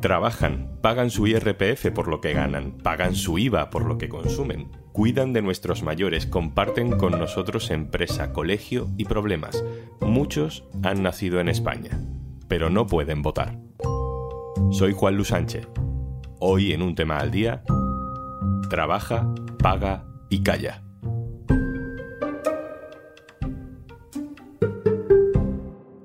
Trabajan, pagan su IRPF por lo que ganan, pagan su IVA por lo que consumen, cuidan de nuestros mayores, comparten con nosotros empresa, colegio y problemas. Muchos han nacido en España, pero no pueden votar. Soy Juan Luis Sánchez. Hoy en un tema al día, trabaja, paga y calla.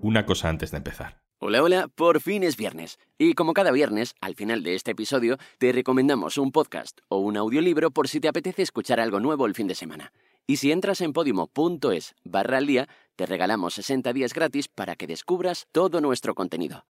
Una cosa antes de empezar. Hola, hola, por fin es viernes. Y como cada viernes, al final de este episodio, te recomendamos un podcast o un audiolibro por si te apetece escuchar algo nuevo el fin de semana. Y si entras en podimo.es barra al día, te regalamos 60 días gratis para que descubras todo nuestro contenido.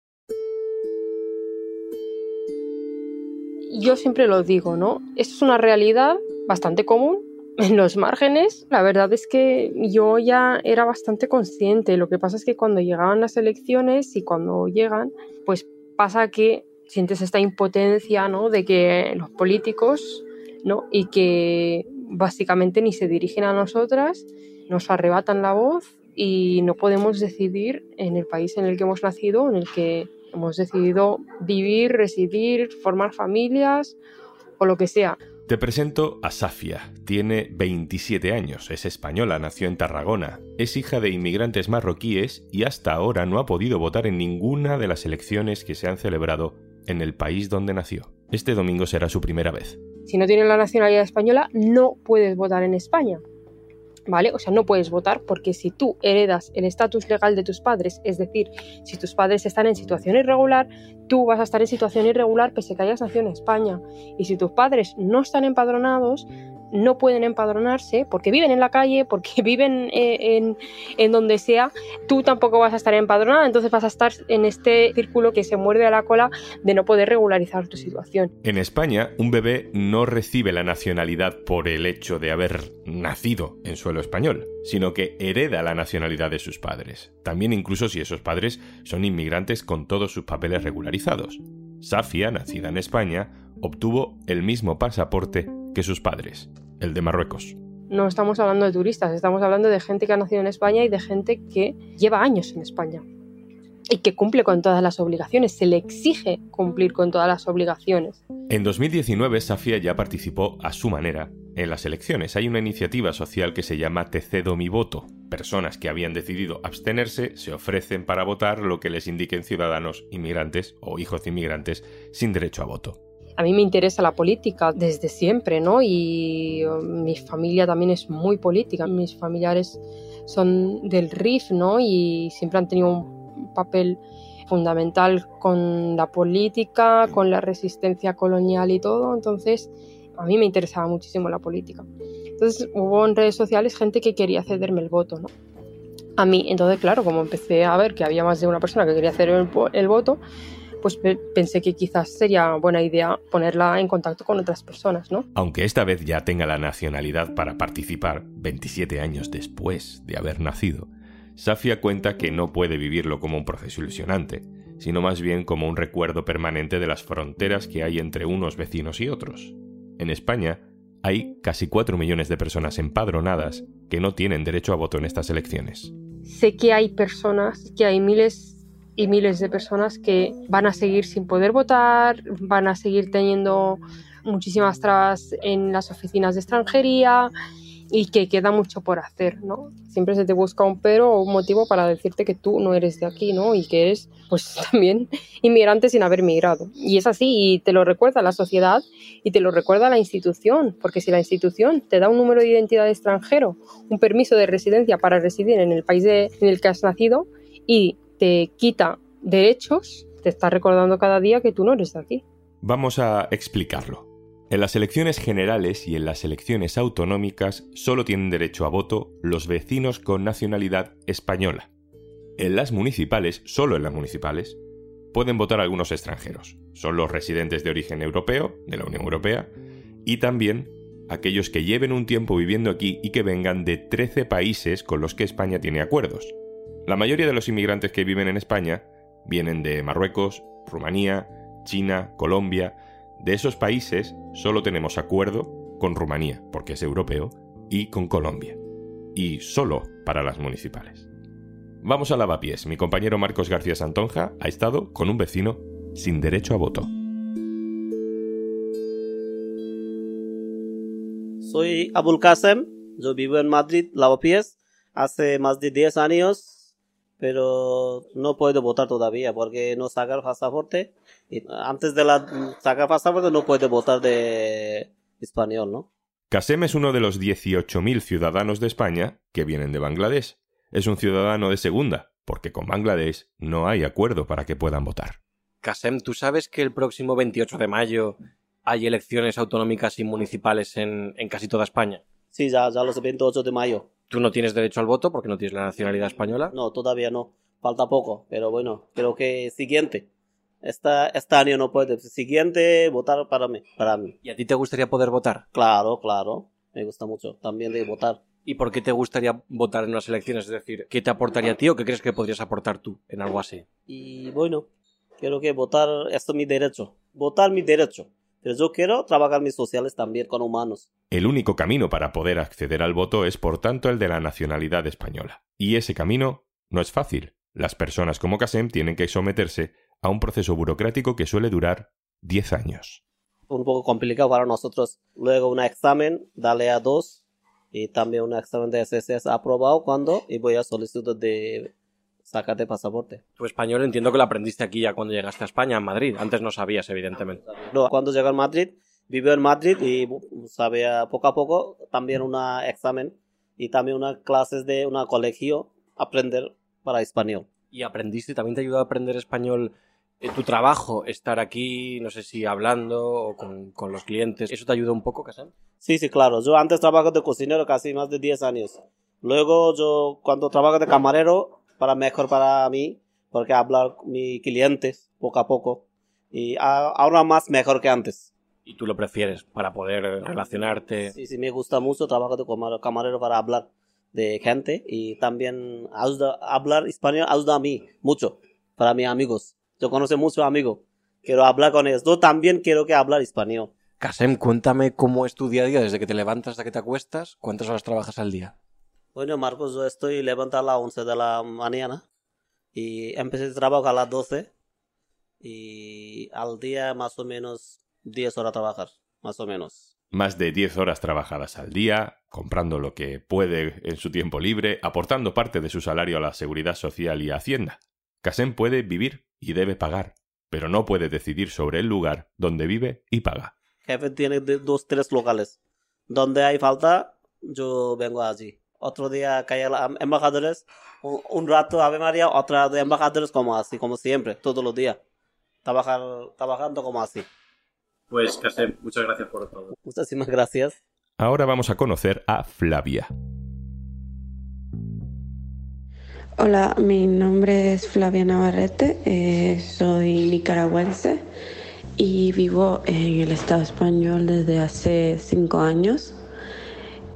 Yo siempre lo digo, ¿no? Esto es una realidad bastante común en los márgenes, la verdad es que yo ya era bastante consciente. Lo que pasa es que cuando llegaban las elecciones y cuando llegan, pues pasa que sientes esta impotencia, ¿no? De que los políticos, ¿no? Y que básicamente ni se dirigen a nosotras, nos arrebatan la voz y no podemos decidir en el país en el que hemos nacido, en el que hemos decidido vivir, residir, formar familias o lo que sea. Te presento a Safia. Tiene 27 años, es española, nació en Tarragona, es hija de inmigrantes marroquíes y hasta ahora no ha podido votar en ninguna de las elecciones que se han celebrado en el país donde nació. Este domingo será su primera vez. Si no tienes la nacionalidad española, no puedes votar en España. ¿Vale? O sea, no puedes votar porque si tú heredas el estatus legal de tus padres, es decir, si tus padres están en situación irregular, tú vas a estar en situación irregular pese que hayas nacido en España. Y si tus padres no están empadronados, no pueden empadronarse porque viven en la calle, porque viven eh, en, donde sea, tú tampoco vas a estar empadronada, entonces vas a estar en este círculo que se muerde a la cola de no poder regularizar tu situación. En España, un bebé no recibe la nacionalidad por el hecho de haber nacido en suelo español, sino que hereda la nacionalidad de sus padres, también incluso si esos padres son inmigrantes con todos sus papeles regularizados. Safia, nacida en España, obtuvo el mismo pasaporte que sus padres el de Marruecos. No estamos hablando de turistas, estamos hablando de gente que ha nacido en España y de gente que lleva años en España y que cumple con todas las obligaciones, se le exige cumplir con todas las obligaciones. En 2019 Safia ya participó a su manera en las elecciones. Hay una iniciativa social que se llama Te cedo mi voto. Personas que habían decidido abstenerse se ofrecen para votar lo que les indiquen ciudadanos inmigrantes o hijos de inmigrantes sin derecho a voto a mí me interesa la política desde siempre, ¿no? Y um, mi familia también es muy política. Mis familiares son del RIF, ¿no? Y siempre han tenido un papel fundamental con la política, con la resistencia colonial y todo. Entonces, a mí me interesaba muchísimo la política. Entonces, hubo en redes sociales gente que quería cederme el voto, ¿no? A mí, entonces, claro, como empecé a ver que había más de una persona que quería hacer el, el voto, pues pensé que quizás sería buena idea ponerla en contacto con otras personas, ¿no? Aunque esta vez ya tenga la nacionalidad para participar 27 años después de haber nacido, Safia cuenta que no puede vivirlo como un proceso ilusionante, sino más bien como un recuerdo permanente de las fronteras que hay entre unos vecinos y otros. En España, hay casi 4 millones de personas empadronadas que no tienen derecho a voto en estas elecciones. Sé que hay personas, que hay miles y miles de personas que van a seguir sin poder votar, van a seguir teniendo muchísimas trabas en las oficinas de extranjería y que queda mucho por hacer, ¿no? Siempre se te busca un pero o un motivo para decirte que tú no eres de aquí, ¿no? Y que eres, pues también inmigrante sin haber migrado. Y es así, y te lo recuerda la sociedad y te lo recuerda la institución, porque si la institución te da un número de identidad extranjero, un permiso de residencia para residir en el país en el que has nacido y te quita derechos, te está recordando cada día que tú no eres de aquí. Vamos a explicarlo. En las elecciones generales y en las elecciones autonómicas solo tienen derecho a voto los vecinos con nacionalidad española. En las municipales, solo en las municipales, pueden votar algunos extranjeros. Son los residentes de origen europeo, de la Unión Europea, y también aquellos que lleven un tiempo viviendo aquí y que vengan de 13 países con los que España tiene acuerdos. La mayoría de los inmigrantes que viven en España vienen de Marruecos, Rumanía, China, Colombia. De esos países solo tenemos acuerdo con Rumanía, porque es europeo, y con Colombia. Y solo para las municipales. Vamos a lavapiés. Mi compañero Marcos García Santonja ha estado con un vecino sin derecho a voto. Soy Abul Kasem, yo vivo en Madrid, Lavapiés, hace más de 10 años, pero no puedo votar todavía porque no sacar pasaporte. Y antes de la sacar pasaporte no puedo votar de español, ¿no? Kasem es uno de los 18.000 ciudadanos de España que vienen de Bangladesh. Es un ciudadano de segunda, porque con Bangladesh no hay acuerdo para que puedan votar. Kasem, ¿tú sabes que el próximo 28 de mayo hay elecciones autonómicas y municipales en, en casi toda España? Sí, ya, ya los 28 de mayo. ¿Tú no tienes derecho al voto porque no tienes la nacionalidad española? No, todavía no. Falta poco, pero bueno, creo que siguiente. Esta, este año no puede. Siguiente, votar para mí, para mí. ¿Y a ti te gustaría poder votar? Claro, claro. Me gusta mucho también de votar. ¿Y por qué te gustaría votar en unas elecciones? Es decir, ¿qué te aportaría a ti o qué crees que podrías aportar tú en algo así? Y bueno, creo que votar, esto es mi derecho. Votar mi derecho. Pero yo quiero trabajar mis sociales también con humanos. El único camino para poder acceder al voto es, por tanto, el de la nacionalidad española. Y ese camino no es fácil. Las personas como Casem tienen que someterse a un proceso burocrático que suele durar 10 años. Un poco complicado para nosotros. Luego un examen, dale a dos. Y también un examen de SSS aprobado cuando y voy a solicitud de Sácate pasaporte. Tu español entiendo que lo aprendiste aquí ya cuando llegaste a España, en Madrid. Antes no sabías, evidentemente. No, cuando llegué a Madrid, vivo en Madrid y sabía poco a poco también un examen y también unas clases de un colegio aprender para español. ¿Y aprendiste? ¿También te ayudó a aprender español en tu trabajo? Estar aquí, no sé si hablando o con, con los clientes. ¿Eso te ayudó un poco, Casán? Sí, sí, claro. Yo antes trabajo de cocinero casi más de 10 años. Luego yo cuando trabajo de camarero para mejor para mí, porque hablar con mis clientes poco a poco y ahora más mejor que antes. ¿Y tú lo prefieres para poder relacionarte? Sí, sí, me gusta mucho trabajar como camarero para hablar de gente y también hablar español ayuda a mí mucho para mis amigos. Yo conozco muchos amigos, quiero hablar con ellos. Yo también quiero que hablar español. Kasem, cuéntame cómo es tu día a día, desde que te levantas hasta que te acuestas, ¿cuántas horas trabajas al día? Bueno, Marcos, yo estoy levantado a las 11 de la mañana y empecé el trabajo a las 12 y al día más o menos 10 horas a trabajar, más o menos. Más de 10 horas trabajadas al día, comprando lo que puede en su tiempo libre, aportando parte de su salario a la seguridad social y Hacienda. Casem puede vivir y debe pagar, pero no puede decidir sobre el lugar donde vive y paga. Jefe tiene dos, tres locales. Donde hay falta, yo vengo allí otro día cae los embajadores, un, rato Ave María, otro de embajadores como así, como siempre, todos los días. Trabajar, trabajando como así. Pues, Casem, muchas gracias por todo. Muchísimas gracias. Ahora vamos a conocer a Flavia. Hola, mi nombre es Flavia Navarrete, eh, soy nicaragüense y vivo en el Estado español desde hace cinco años.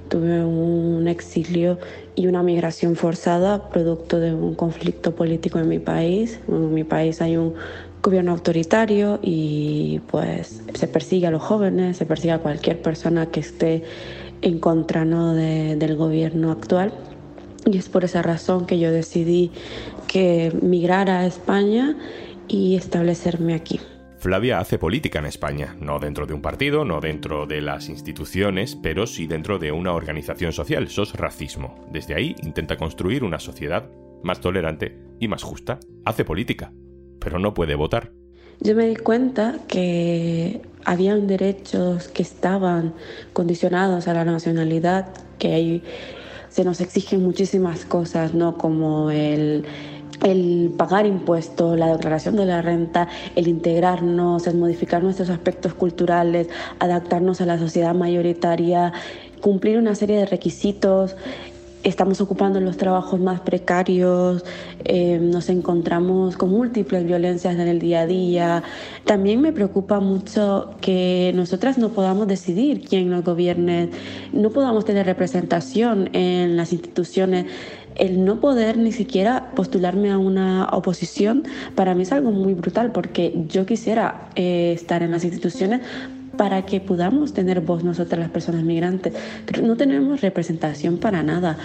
Tuve un exilio y una migración forzada producto de un conflicto político en mi país. En mi país hay un gobierno autoritario y pues se persigue a los jóvenes, se persigue a cualquier persona que esté en contra ¿no? de, del gobierno actual. Y es por esa razón que yo decidí que migrar a España y establecerme aquí. Flavia hace política en España, no dentro de un partido, no dentro de las instituciones, pero sí dentro de una organización social, SOS Racismo. Desde ahí intenta construir una sociedad más tolerante y más justa. Hace política, pero no puede votar. Yo me di cuenta que habían derechos que estaban condicionados a la nacionalidad, que ahí se nos exigen muchísimas cosas, ¿no? Como el el pagar impuestos, la declaración de la renta, el integrarnos, el modificar nuestros aspectos culturales, adaptarnos a la sociedad mayoritaria, cumplir una serie de requisitos. Estamos ocupando los trabajos más precarios, eh, nos encontramos con múltiples violencias en el día a día. También me preocupa mucho que nosotras no podamos decidir quién nos gobierne, no podamos tener representación en las instituciones el no poder ni siquiera postularme a una oposición para mí es algo muy brutal porque yo quisiera eh, estar en las instituciones para que podamos tener voz nosotras las personas migrantes. No tenemos representación para nada.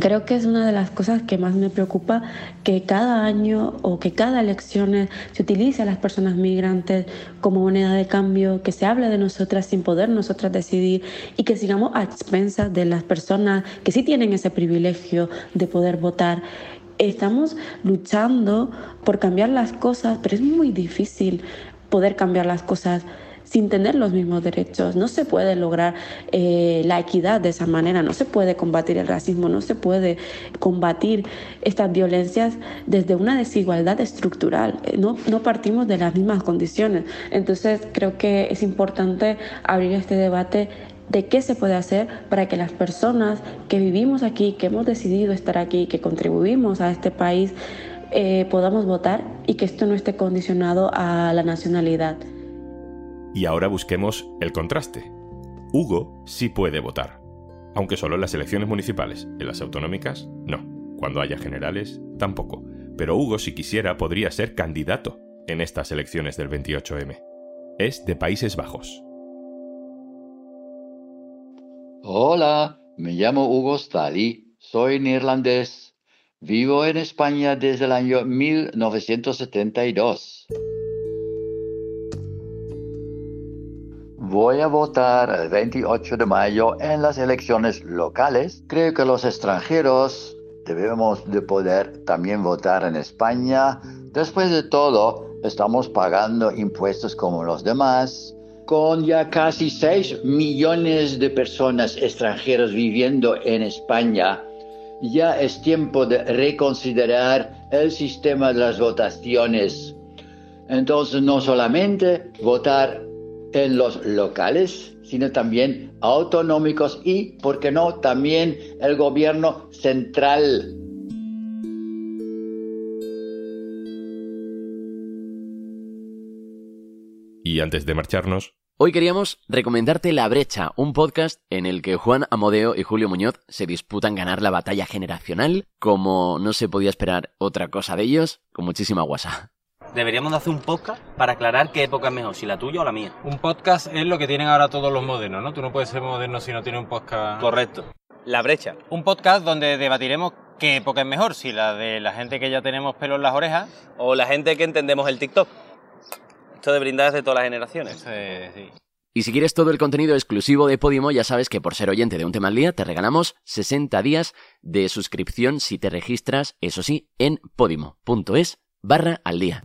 Creo que es una de las cosas que más me preocupa que cada año o que cada elección se utilice a las personas migrantes como moneda de cambio, que se hable de nosotras sin poder nosotras decidir y que sigamos a expensas de las personas que sí tienen ese privilegio de poder votar. Estamos luchando por cambiar las cosas, pero es muy difícil poder cambiar las cosas sin tener los mismos derechos. No se puede lograr eh, la equidad de esa manera, no se puede combatir el racismo, no se puede combatir estas violencias desde una desigualdad estructural. Eh, no, no partimos de las mismas condiciones. Entonces creo que es importante abrir este debate de qué se puede hacer para que las personas que vivimos aquí, que hemos decidido estar aquí, que contribuimos a este país, eh, podamos votar y que esto no esté condicionado a la nacionalidad. Y ahora busquemos el contraste. Hugo sí puede votar, aunque solo en las elecciones municipales, en las autonómicas no. Cuando haya generales, tampoco. Pero Hugo, si quisiera, podría ser candidato en estas elecciones del 28M. Es de Países Bajos. Hola, me llamo Hugo Stali, soy neerlandés. Vivo en España desde el año 1972. Voy a votar el 28 de mayo en las elecciones locales. Creo que los extranjeros debemos de poder también votar en España. Después de todo, estamos pagando impuestos como los demás. Con ya casi 6 millones de personas extranjeras viviendo en España, ya es tiempo de reconsiderar el sistema de las votaciones. Entonces, no solamente votar en los locales, sino también autonómicos y, ¿por qué no?, también el gobierno central. Y antes de marcharnos, Hoy queríamos recomendarte La Brecha, un podcast en el que Juan Amodeo y Julio Muñoz se disputan ganar la batalla generacional, como no se podía esperar otra cosa de ellos, con muchísima guasa. Deberíamos de hacer un podcast para aclarar qué época es mejor, si la tuya o la mía. Un podcast es lo que tienen ahora todos los modernos, ¿no? Tú no puedes ser moderno si no tienes un podcast. Correcto. La brecha. Un podcast donde debatiremos qué época es mejor, si la de la gente que ya tenemos pelo en las orejas. O la gente que entendemos el TikTok. Esto de brindar es de todas las generaciones. Sí. Y si quieres todo el contenido exclusivo de Podimo, ya sabes que por ser oyente de un tema al día te regalamos 60 días de suscripción si te registras, eso sí, en podimo.es barra al día.